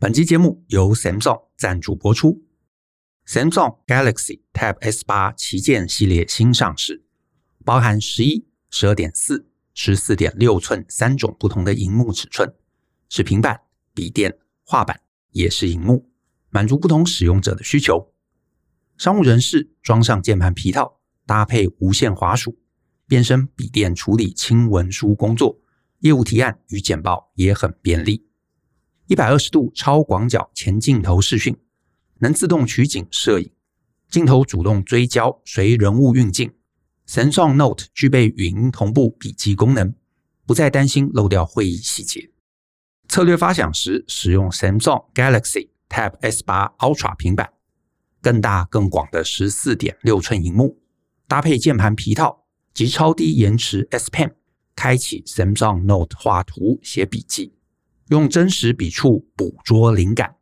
本期节目由 Samsung 赞助播出。Samsung Galaxy Tab S 八旗舰系列新上市，包含十一、十二点四、十四点六寸三种不同的荧幕尺寸，是平板、笔电、画板，也是荧幕，满足不同使用者的需求。商务人士装上键盘皮套，搭配无线滑鼠，变身笔电处理轻文书工作，业务提案与简报也很便利。一百二十度超广角前镜头视讯，能自动取景摄影，镜头主动追焦随人物运镜。Samsung Note 具备语音同步笔记功能，不再担心漏掉会议细节。策略发想时使用 Samsung Galaxy Tab S8 Ultra 平板，更大更广的十四点六寸荧幕，搭配键盘皮套及超低延迟 S Pen，开启 Samsung Note 画图写笔记。用真实笔触捕捉灵感，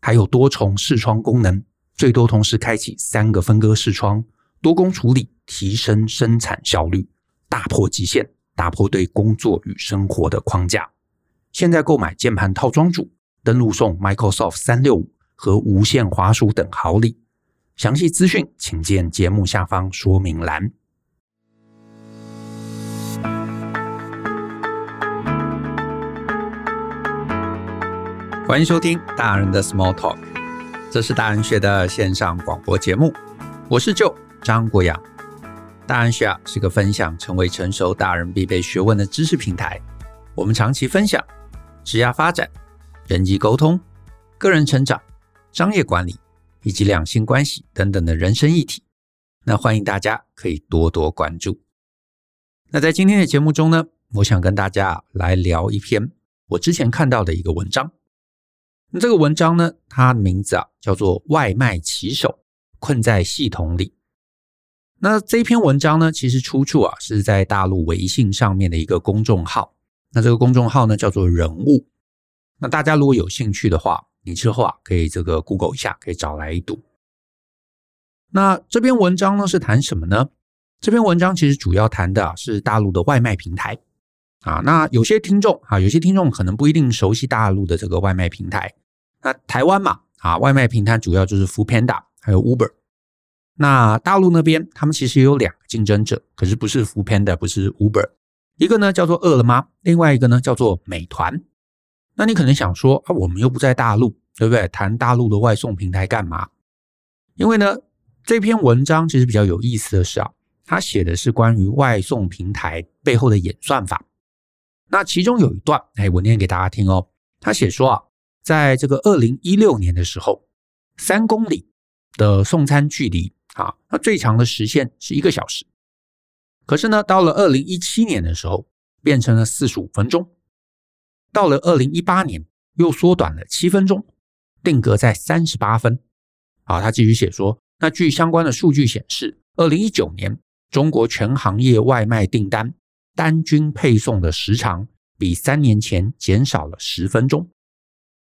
还有多重视窗功能，最多同时开启三个分割视窗，多工处理，提升生产效率，打破极限，打破对工作与生活的框架。现在购买键盘套装组，登录送 Microsoft 三六五和无线滑鼠等好礼。详细资讯请见节目下方说明栏。欢迎收听大人的 Small Talk，这是大人学的线上广播节目。我是 Joe 张国阳。大人学啊是个分享成为成熟大人必备学问的知识平台。我们长期分享职业发展、人际沟通、个人成长、商业管理以及两性关系等等的人生议题。那欢迎大家可以多多关注。那在今天的节目中呢，我想跟大家来聊一篇我之前看到的一个文章。那这个文章呢，它的名字啊叫做《外卖骑手困在系统里》。那这篇文章呢，其实出处啊是在大陆微信上面的一个公众号。那这个公众号呢叫做“人物”。那大家如果有兴趣的话，你之后啊可以这个 Google 一下，可以找来一读。那这篇文章呢是谈什么呢？这篇文章其实主要谈的是大陆的外卖平台。啊，那有些听众啊，有些听众可能不一定熟悉大陆的这个外卖平台。那台湾嘛，啊，外卖平台主要就是 Foodpanda 还有 Uber。那大陆那边，他们其实有两个竞争者，可是不是 Foodpanda，不是 Uber，一个呢叫做饿了么，另外一个呢叫做美团。那你可能想说啊，我们又不在大陆，对不对？谈大陆的外送平台干嘛？因为呢，这篇文章其实比较有意思的是啊，他写的是关于外送平台背后的演算法。那其中有一段，哎，我念给大家听哦。他写说啊，在这个二零一六年的时候，三公里的送餐距离啊，那最长的时限是一个小时。可是呢，到了二零一七年的时候，变成了四十五分钟。到了二零一八年，又缩短了七分钟，定格在三十八分。啊，他继续写说，那据相关的数据显示，二零一九年中国全行业外卖订单。单均配送的时长比三年前减少了十分钟，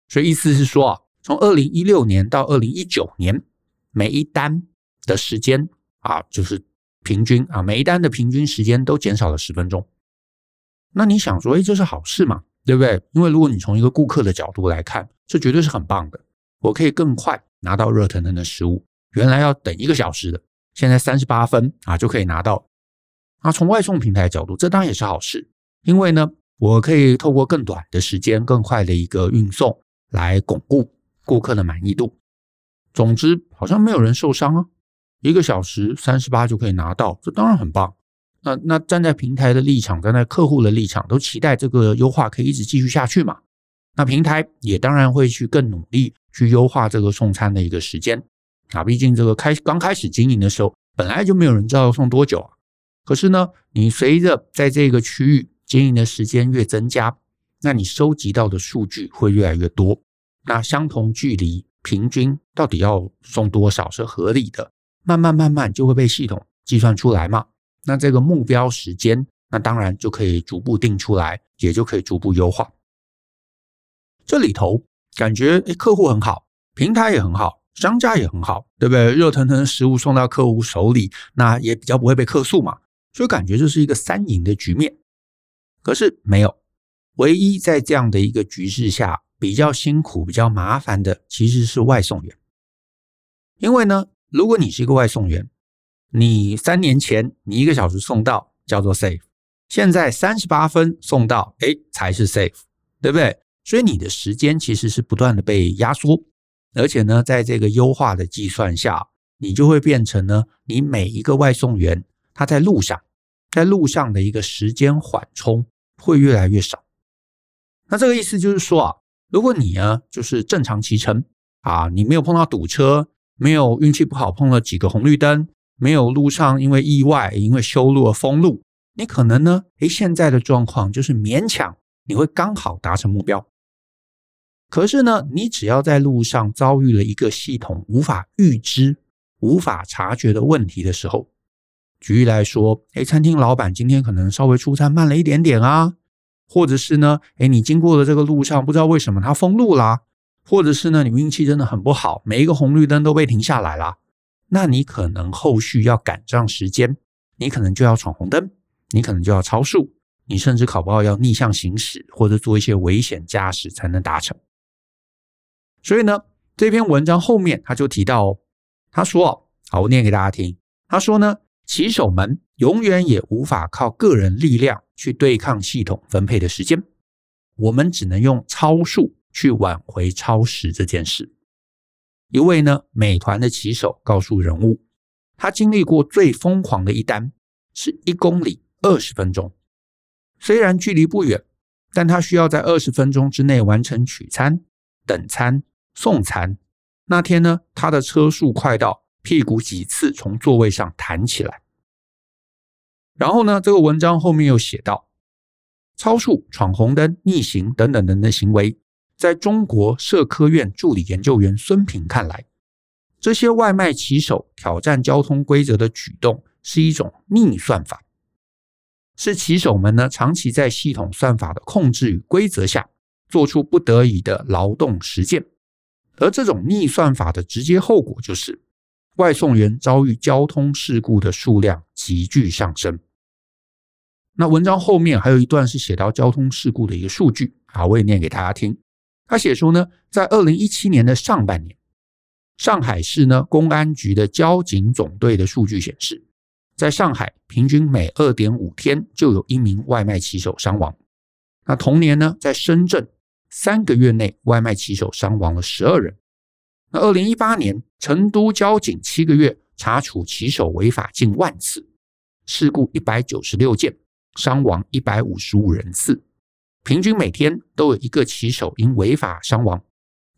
所以意思是说啊，从二零一六年到二零一九年，每一单的时间啊，就是平均啊，每一单的平均时间都减少了十分钟。那你想说，哎，这是好事嘛，对不对？因为如果你从一个顾客的角度来看，这绝对是很棒的。我可以更快拿到热腾腾的食物，原来要等一个小时的，现在三十八分啊就可以拿到。那从外送平台的角度，这当然也是好事，因为呢，我可以透过更短的时间、更快的一个运送来巩固顾客的满意度。总之，好像没有人受伤啊，一个小时三十八就可以拿到，这当然很棒。那那站在平台的立场，站在客户的立场，都期待这个优化可以一直继续下去嘛。那平台也当然会去更努力去优化这个送餐的一个时间啊，毕竟这个开刚开始经营的时候，本来就没有人知道要送多久啊。可是呢，你随着在这个区域经营的时间越增加，那你收集到的数据会越来越多。那相同距离平均到底要送多少是合理的？慢慢慢慢就会被系统计算出来嘛。那这个目标时间，那当然就可以逐步定出来，也就可以逐步优化。这里头感觉诶，客户很好，平台也很好，商家也很好，对不对？热腾腾的食物送到客户手里，那也比较不会被客诉嘛。所以感觉这是一个三赢的局面，可是没有，唯一在这样的一个局势下比较辛苦、比较麻烦的其实是外送员，因为呢，如果你是一个外送员，你三年前你一个小时送到叫做 safe，现在三十八分送到，哎，才是 safe，对不对？所以你的时间其实是不断的被压缩，而且呢，在这个优化的计算下，你就会变成呢，你每一个外送员他在路上，在路上的一个时间缓冲会越来越少。那这个意思就是说啊，如果你呢就是正常骑乘啊，你没有碰到堵车，没有运气不好碰了几个红绿灯，没有路上因为意外因为修路而封路，你可能呢，诶，现在的状况就是勉强你会刚好达成目标。可是呢，你只要在路上遭遇了一个系统无法预知、无法察觉的问题的时候，举例来说，诶，餐厅老板今天可能稍微出餐慢了一点点啊，或者是呢，诶，你经过的这个路上不知道为什么它封路啦，或者是呢，你运气真的很不好，每一个红绿灯都被停下来了，那你可能后续要赶上时间，你可能就要闯红灯，你可能就要超速，你甚至考不好要逆向行驶或者做一些危险驾驶才能达成。所以呢，这篇文章后面他就提到哦，他说：“好，我念给大家听。他说呢，骑手们永远也无法靠个人力量去对抗系统分配的时间，我们只能用超速去挽回超时这件事。”一位呢，美团的骑手告诉人物，他经历过最疯狂的一单是一公里二十分钟，虽然距离不远，但他需要在二十分钟之内完成取餐。等餐、送餐那天呢，他的车速快到屁股几次从座位上弹起来。然后呢，这个文章后面又写到：超速、闯红灯、逆行等等等等行为，在中国社科院助理研究员孙平看来，这些外卖骑手挑战交通规则的举动是一种逆算法，是骑手们呢长期在系统算法的控制与规则下。做出不得已的劳动实践，而这种逆算法的直接后果就是，外送员遭遇交通事故的数量急剧上升。那文章后面还有一段是写到交通事故的一个数据啊，我也念给大家听。他写说呢，在二零一七年的上半年，上海市呢公安局的交警总队的数据显示，在上海平均每二点五天就有一名外卖骑手伤亡。那同年呢，在深圳。三个月内，外卖骑手伤亡了十二人。那二零一八年，成都交警七个月查处骑手违法近万次，事故一百九十六件，伤亡一百五十五人次，平均每天都有一个骑手因违法伤亡。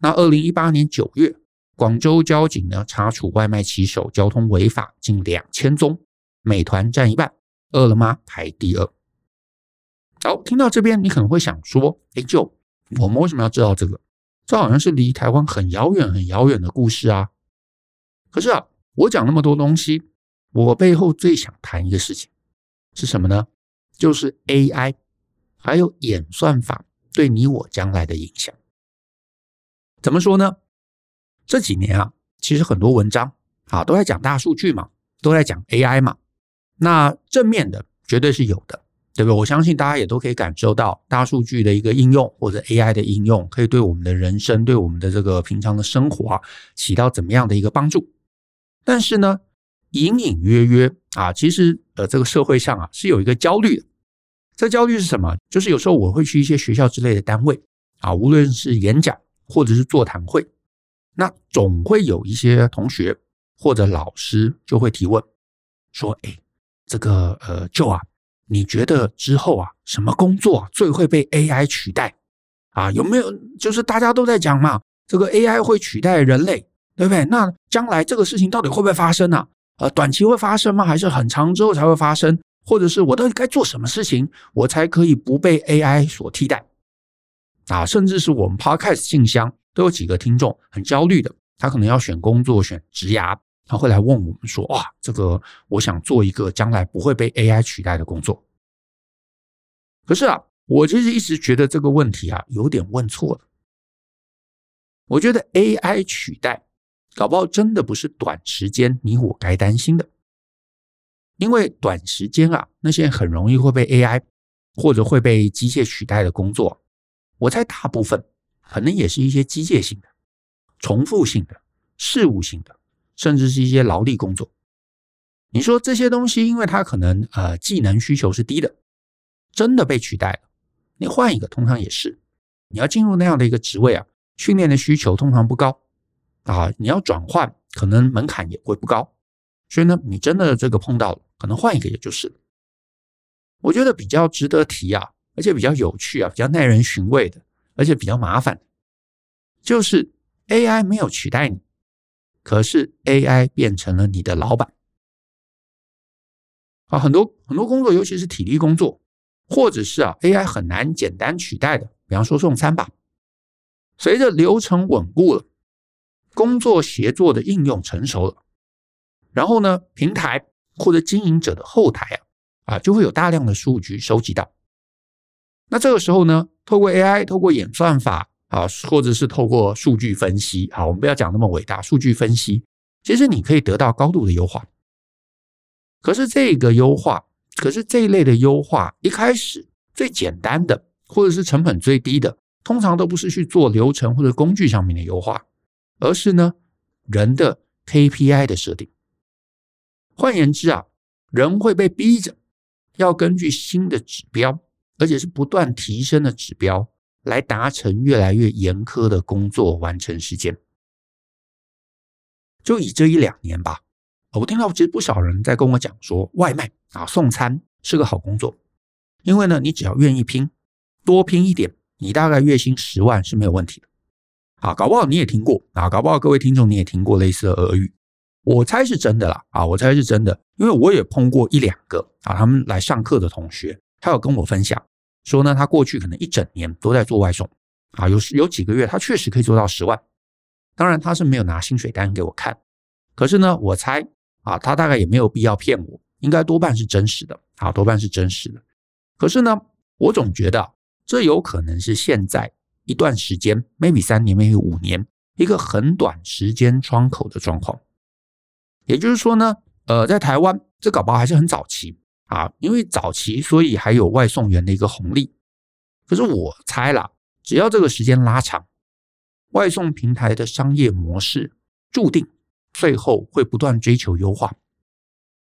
那二零一八年九月，广州交警呢查处外卖骑手交通违法近两千宗，美团占一半，饿了么排第二。好，听到这边，你可能会想说：“哎，就。”我们为什么要知道这个？这好像是离台湾很遥远、很遥远的故事啊！可是啊，我讲那么多东西，我背后最想谈一个事情是什么呢？就是 AI 还有演算法对你我将来的影响。怎么说呢？这几年啊，其实很多文章啊都在讲大数据嘛，都在讲 AI 嘛。那正面的绝对是有的。对不对？我相信大家也都可以感受到大数据的一个应用，或者 AI 的应用，可以对我们的人生、对我们的这个平常的生活啊，起到怎么样的一个帮助。但是呢，隐隐约约啊，其实呃，这个社会上啊是有一个焦虑的。这焦虑是什么？就是有时候我会去一些学校之类的单位啊，无论是演讲或者是座谈会，那总会有一些同学或者老师就会提问说：“哎，这个呃，Joe 啊。”你觉得之后啊，什么工作最会被 AI 取代啊？有没有就是大家都在讲嘛，这个 AI 会取代人类，对不对？那将来这个事情到底会不会发生呢？呃，短期会发生吗？还是很长之后才会发生？或者是我到底该做什么事情，我才可以不被 AI 所替代？啊，甚至是我们 Podcast 信箱都有几个听众很焦虑的，他可能要选工作，选职涯。他会来问我们说：“哇，这个我想做一个将来不会被 AI 取代的工作。”可是啊，我其实一直觉得这个问题啊有点问错了。我觉得 AI 取代，搞不好真的不是短时间你我该担心的，因为短时间啊那些很容易会被 AI 或者会被机械取代的工作，我猜大部分可能也是一些机械性的、重复性的、事务性的，甚至是一些劳力工作。你说这些东西，因为它可能呃技能需求是低的，真的被取代了。你换一个，通常也是。你要进入那样的一个职位啊，训练的需求通常不高啊。你要转换，可能门槛也会不高。所以呢，你真的这个碰到了，可能换一个也就是了。我觉得比较值得提啊，而且比较有趣啊，比较耐人寻味的，而且比较麻烦，就是 AI 没有取代你，可是 AI 变成了你的老板。啊，很多很多工作，尤其是体力工作，或者是啊 AI 很难简单取代的，比方说送餐吧。随着流程稳固了，工作协作的应用成熟了，然后呢，平台或者经营者的后台啊啊就会有大量的数据收集到。那这个时候呢，透过 AI，透过演算法啊，或者是透过数据分析，好，我们不要讲那么伟大，数据分析，其实你可以得到高度的优化。可是这个优化，可是这一类的优化，一开始最简单的，或者是成本最低的，通常都不是去做流程或者工具上面的优化，而是呢人的 KPI 的设定。换言之啊，人会被逼着要根据新的指标，而且是不断提升的指标，来达成越来越严苛的工作完成时间。就以这一两年吧。我听到其实不少人在跟我讲说，外卖啊送餐是个好工作，因为呢，你只要愿意拼，多拼一点，你大概月薪十万是没有问题的。啊，搞不好你也听过啊，搞不好各位听众你也听过类似的耳语，我猜是真的啦啊，我猜是真的，因为我也碰过一两个啊，他们来上课的同学，他有跟我分享说呢，他过去可能一整年都在做外送啊，有有几个月他确实可以做到十万，当然他是没有拿薪水单给我看，可是呢，我猜。啊，他大概也没有必要骗我，应该多半是真实的，啊，多半是真实的。可是呢，我总觉得这有可能是现在一段时间，maybe 三年，maybe 五年，一个很短时间窗口的状况。也就是说呢，呃，在台湾这搞不好还是很早期啊，因为早期，所以还有外送员的一个红利。可是我猜啦，只要这个时间拉长，外送平台的商业模式注定。最后会不断追求优化，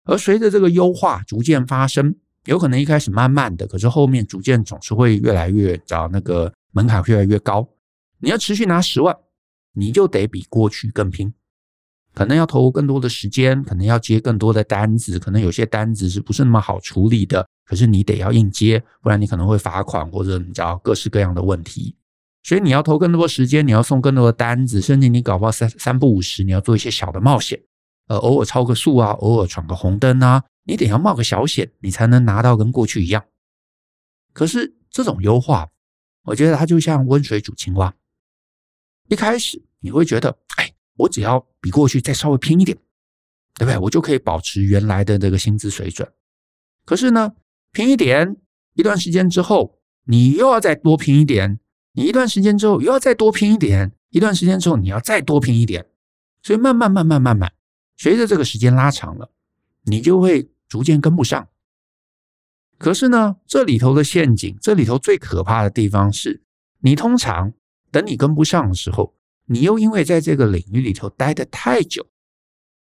而随着这个优化逐渐发生，有可能一开始慢慢的，可是后面逐渐总是会越来越找那个门槛越来越高。你要持续拿十万，你就得比过去更拼，可能要投入更多的时间，可能要接更多的单子，可能有些单子是不是那么好处理的，可是你得要硬接，不然你可能会罚款或者你知道各式各样的问题。所以你要投更多时间，你要送更多的单子，甚至你搞不好三三不五时，你要做一些小的冒险，呃，偶尔超个速啊，偶尔闯个红灯啊，你得要冒个小险，你才能拿到跟过去一样。可是这种优化，我觉得它就像温水煮青蛙。一开始你会觉得，哎，我只要比过去再稍微拼一点，对不对？我就可以保持原来的这个薪资水准。可是呢，拼一点，一段时间之后，你又要再多拼一点。你一段时间之后又要再多拼一点，一段时间之后你要再多拼一点，所以慢慢慢慢慢慢，随着这个时间拉长了，你就会逐渐跟不上。可是呢，这里头的陷阱，这里头最可怕的地方是，你通常等你跟不上的时候，你又因为在这个领域里头待得太久，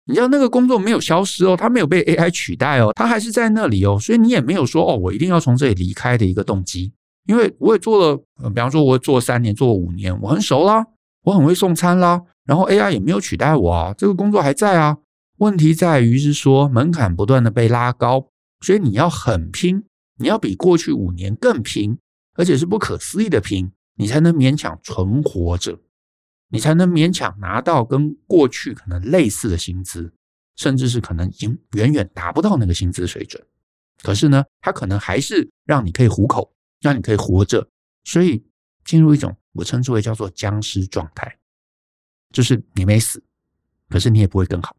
你知道那个工作没有消失哦，它没有被 AI 取代哦，它还是在那里哦，所以你也没有说哦，我一定要从这里离开的一个动机。因为我也做了，比方说，我做三年，做五年，我很熟啦，我很会送餐啦，然后 AI 也没有取代我啊，这个工作还在啊。问题在于是说门槛不断的被拉高，所以你要很拼，你要比过去五年更拼，而且是不可思议的拼，你才能勉强存活着，你才能勉强拿到跟过去可能类似的薪资，甚至是可能已经远远达不到那个薪资水准。可是呢，它可能还是让你可以糊口。让你可以活着，所以进入一种我称之为叫做僵尸状态，就是你没死，可是你也不会更好。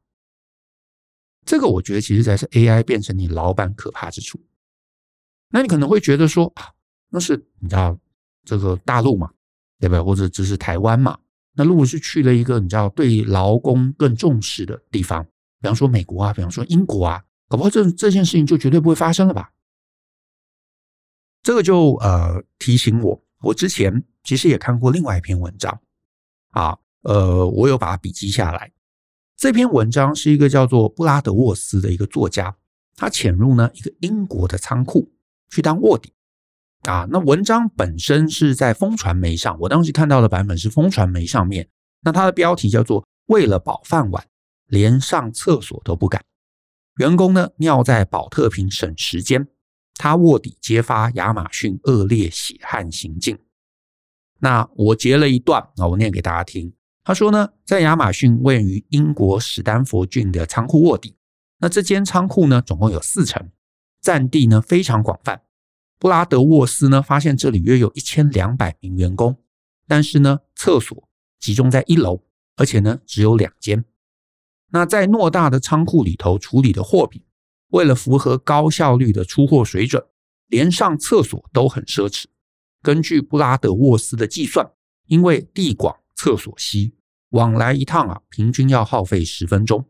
这个我觉得其实才是 AI 变成你老板可怕之处。那你可能会觉得说啊，那是你知道这个大陆嘛，对不对？或者只是台湾嘛？那如果是去了一个你知道对劳工更重视的地方，比方说美国啊，比方说英国啊，搞不好这这件事情就绝对不会发生了吧？这个就呃提醒我我之前其实也看过另外一篇文章，啊，呃，我有把它笔记下来。这篇文章是一个叫做布拉德沃斯的一个作家，他潜入呢一个英国的仓库去当卧底。啊，那文章本身是在风传媒上，我当时看到的版本是风传媒上面。那它的标题叫做“为了保饭碗，连上厕所都不敢”。员工呢尿在宝特瓶省时间，他卧底揭发亚马逊恶劣血汗行径。那我截了一段啊，我念给大家听。他说呢，在亚马逊位于英国史丹佛郡的仓库卧底。那这间仓库呢，总共有四层，占地呢非常广泛。布拉德沃斯呢，发现这里约有一千两百名员工，但是呢，厕所集中在一楼，而且呢，只有两间。那在偌大的仓库里头处理的货品，为了符合高效率的出货水准，连上厕所都很奢侈。根据布拉德沃斯的计算，因为地广厕所稀，往来一趟啊，平均要耗费十分钟。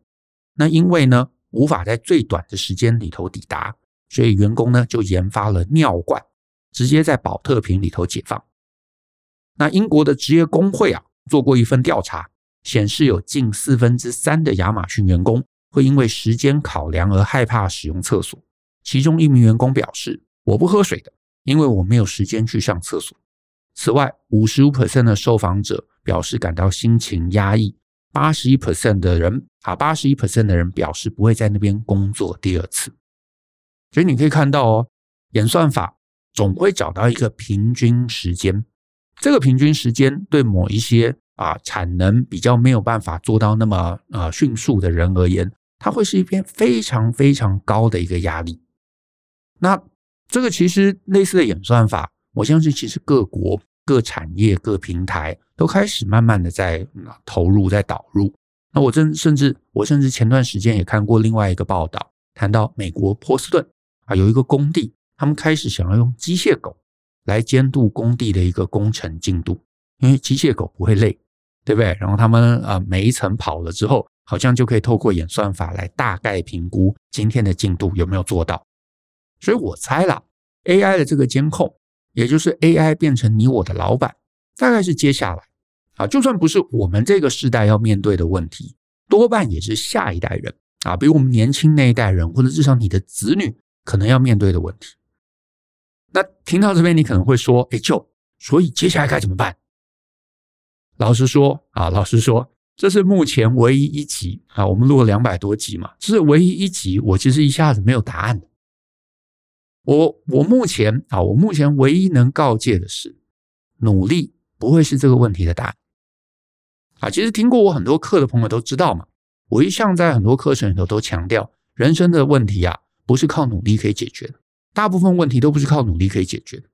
那因为呢，无法在最短的时间里头抵达。所以员工呢就研发了尿罐，直接在保特瓶里头解放。那英国的职业工会啊做过一份调查，显示有近四分之三的亚马逊员工会因为时间考量而害怕使用厕所。其中一名员工表示：“我不喝水的，因为我没有时间去上厕所。”此外，五十五 percent 的受访者表示感到心情压抑，八十一 percent 的人啊，八十一 percent 的人表示不会在那边工作第二次。所以你可以看到哦，演算法总会找到一个平均时间。这个平均时间对某一些啊产能比较没有办法做到那么啊迅速的人而言，它会是一篇非常非常高的一个压力。那这个其实类似的演算法，我相信其实各国、各产业、各平台都开始慢慢的在投入、在导入。那我真甚至我甚至前段时间也看过另外一个报道，谈到美国波士顿。啊，有一个工地，他们开始想要用机械狗来监督工地的一个工程进度，因为机械狗不会累，对不对？然后他们啊，每一层跑了之后，好像就可以透过演算法来大概评估今天的进度有没有做到。所以我猜啦，AI 的这个监控，也就是 AI 变成你我的老板，大概是接下来啊，就算不是我们这个时代要面对的问题，多半也是下一代人啊，比如我们年轻那一代人，或者至少你的子女。可能要面对的问题。那听到这边，你可能会说：“哎，就所以接下来该怎么办？”老实说啊，老实说，这是目前唯一一集啊，我们录了两百多集嘛，这是唯一一集，我其实一下子没有答案的。我我目前啊，我目前唯一能告诫的是，努力不会是这个问题的答案。啊，其实听过我很多课的朋友都知道嘛，我一向在很多课程里头都强调，人生的问题啊。不是靠努力可以解决的，大部分问题都不是靠努力可以解决的。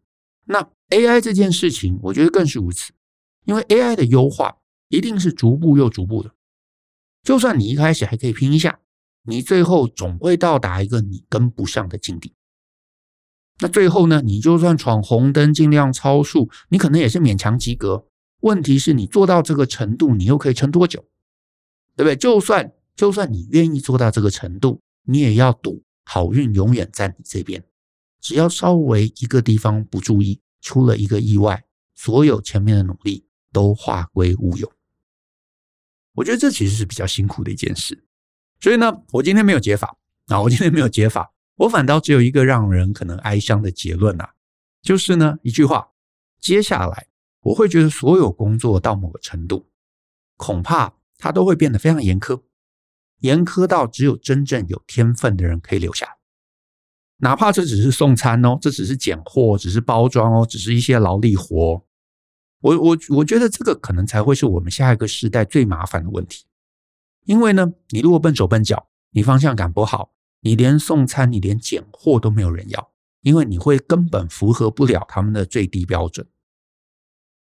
那 AI 这件事情，我觉得更是如此，因为 AI 的优化一定是逐步又逐步的。就算你一开始还可以拼一下，你最后总会到达一个你跟不上的境地。那最后呢，你就算闯红灯，尽量超速，你可能也是勉强及格。问题是你做到这个程度，你又可以撑多久？对不对？就算就算你愿意做到这个程度，你也要赌。好运永远在你这边，只要稍微一个地方不注意，出了一个意外，所有前面的努力都化归乌有。我觉得这其实是比较辛苦的一件事。所以呢，我今天没有解法啊，我今天没有解法，我反倒只有一个让人可能哀伤的结论啊，就是呢，一句话，接下来我会觉得所有工作到某个程度，恐怕它都会变得非常严苛。严苛到只有真正有天分的人可以留下，哪怕这只是送餐哦，这只是拣货，只是包装哦，只是一些劳力活。我我我觉得这个可能才会是我们下一个时代最麻烦的问题。因为呢，你如果笨手笨脚，你方向感不好，你连送餐，你连拣货都没有人要，因为你会根本符合不了他们的最低标准。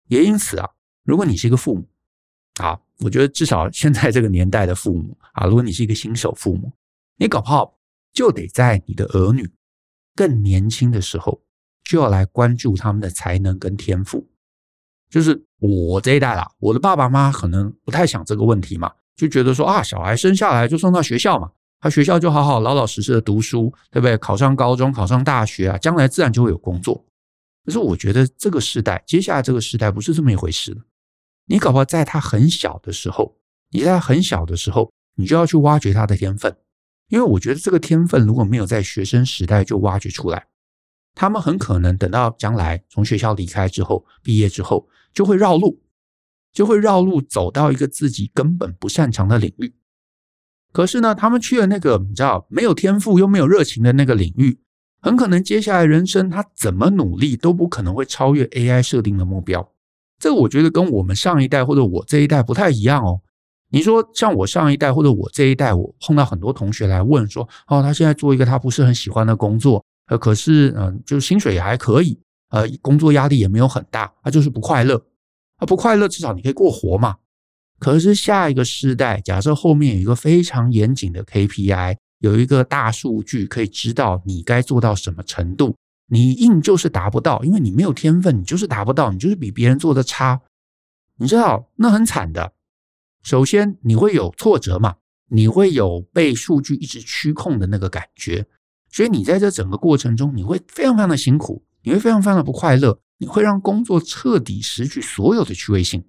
也因此啊，如果你是一个父母，啊，我觉得至少现在这个年代的父母啊，如果你是一个新手父母，你搞不好就得在你的儿女更年轻的时候就要来关注他们的才能跟天赋。就是我这一代啦，我的爸爸妈妈可能不太想这个问题嘛，就觉得说啊，小孩生下来就送到学校嘛，他学校就好好老老实实的读书，对不对？考上高中，考上大学啊，将来自然就会有工作。可是我觉得这个时代，接下来这个时代不是这么一回事。你搞不好在他很小的时候，你在很小的时候，你就要去挖掘他的天分，因为我觉得这个天分如果没有在学生时代就挖掘出来，他们很可能等到将来从学校离开之后，毕业之后就会绕路，就会绕路走到一个自己根本不擅长的领域。可是呢，他们去了那个你知道没有天赋又没有热情的那个领域。很可能接下来人生他怎么努力都不可能会超越 AI 设定的目标。这个我觉得跟我们上一代或者我这一代不太一样哦。你说像我上一代或者我这一代，我碰到很多同学来问说，哦，他现在做一个他不是很喜欢的工作，呃，可是嗯，就是薪水也还可以，呃，工作压力也没有很大，他就是不快乐。他不快乐，至少你可以过活嘛。可是下一个世代，假设后面有一个非常严谨的 KPI。有一个大数据可以知道你该做到什么程度，你硬就是达不到，因为你没有天分，你就是达不到，你就是比别人做的差，你知道那很惨的。首先你会有挫折嘛，你会有被数据一直驱控的那个感觉，所以你在这整个过程中你会非常非常的辛苦，你会非常非常的不快乐，你会让工作彻底失去所有的趣味性。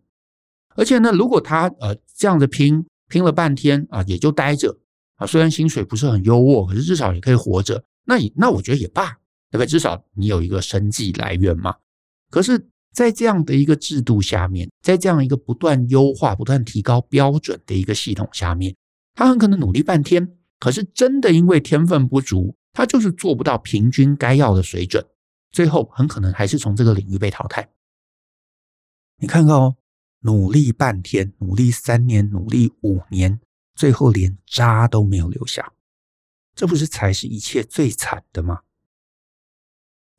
而且呢，如果他呃这样子拼拼了半天啊，也就待着。啊，虽然薪水不是很优渥，可是至少也可以活着。那也那我觉得也罢，对不对？至少你有一个生计来源嘛。可是，在这样的一个制度下面，在这样一个不断优化、不断提高标准的一个系统下面，他很可能努力半天，可是真的因为天分不足，他就是做不到平均该要的水准，最后很可能还是从这个领域被淘汰。你看看哦，努力半天，努力三年，努力五年。最后连渣都没有留下，这不是才是一切最惨的吗？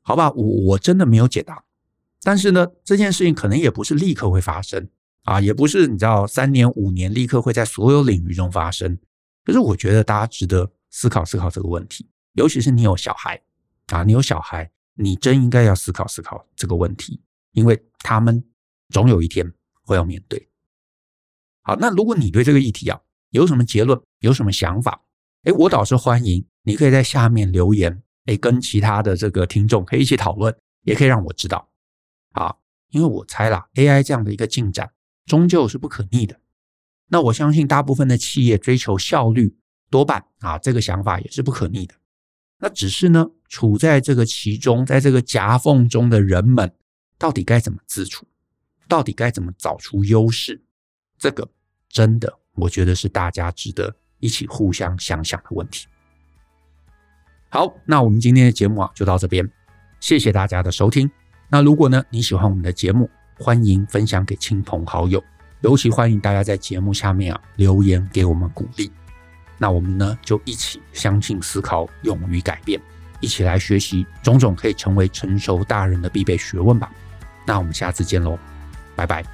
好吧，我我真的没有解答。但是呢，这件事情可能也不是立刻会发生啊，也不是你知道三年五年立刻会在所有领域中发生。可是我觉得大家值得思考思考这个问题，尤其是你有小孩啊，你有小孩，你真应该要思考思考这个问题，因为他们总有一天会要面对。好，那如果你对这个议题啊，有什么结论？有什么想法？哎，我倒是欢迎你可以在下面留言，哎，跟其他的这个听众可以一起讨论，也可以让我知道。好，因为我猜啦，AI 这样的一个进展终究是不可逆的。那我相信大部分的企业追求效率，多半啊，这个想法也是不可逆的。那只是呢，处在这个其中，在这个夹缝中的人们，到底该怎么自处？到底该怎么找出优势？这个真的。我觉得是大家值得一起互相想想的问题。好，那我们今天的节目啊就到这边，谢谢大家的收听。那如果呢你喜欢我们的节目，欢迎分享给亲朋好友，尤其欢迎大家在节目下面啊留言给我们鼓励。那我们呢就一起相信、思考、勇于改变，一起来学习种种可以成为成熟大人的必备学问吧。那我们下次见喽，拜拜。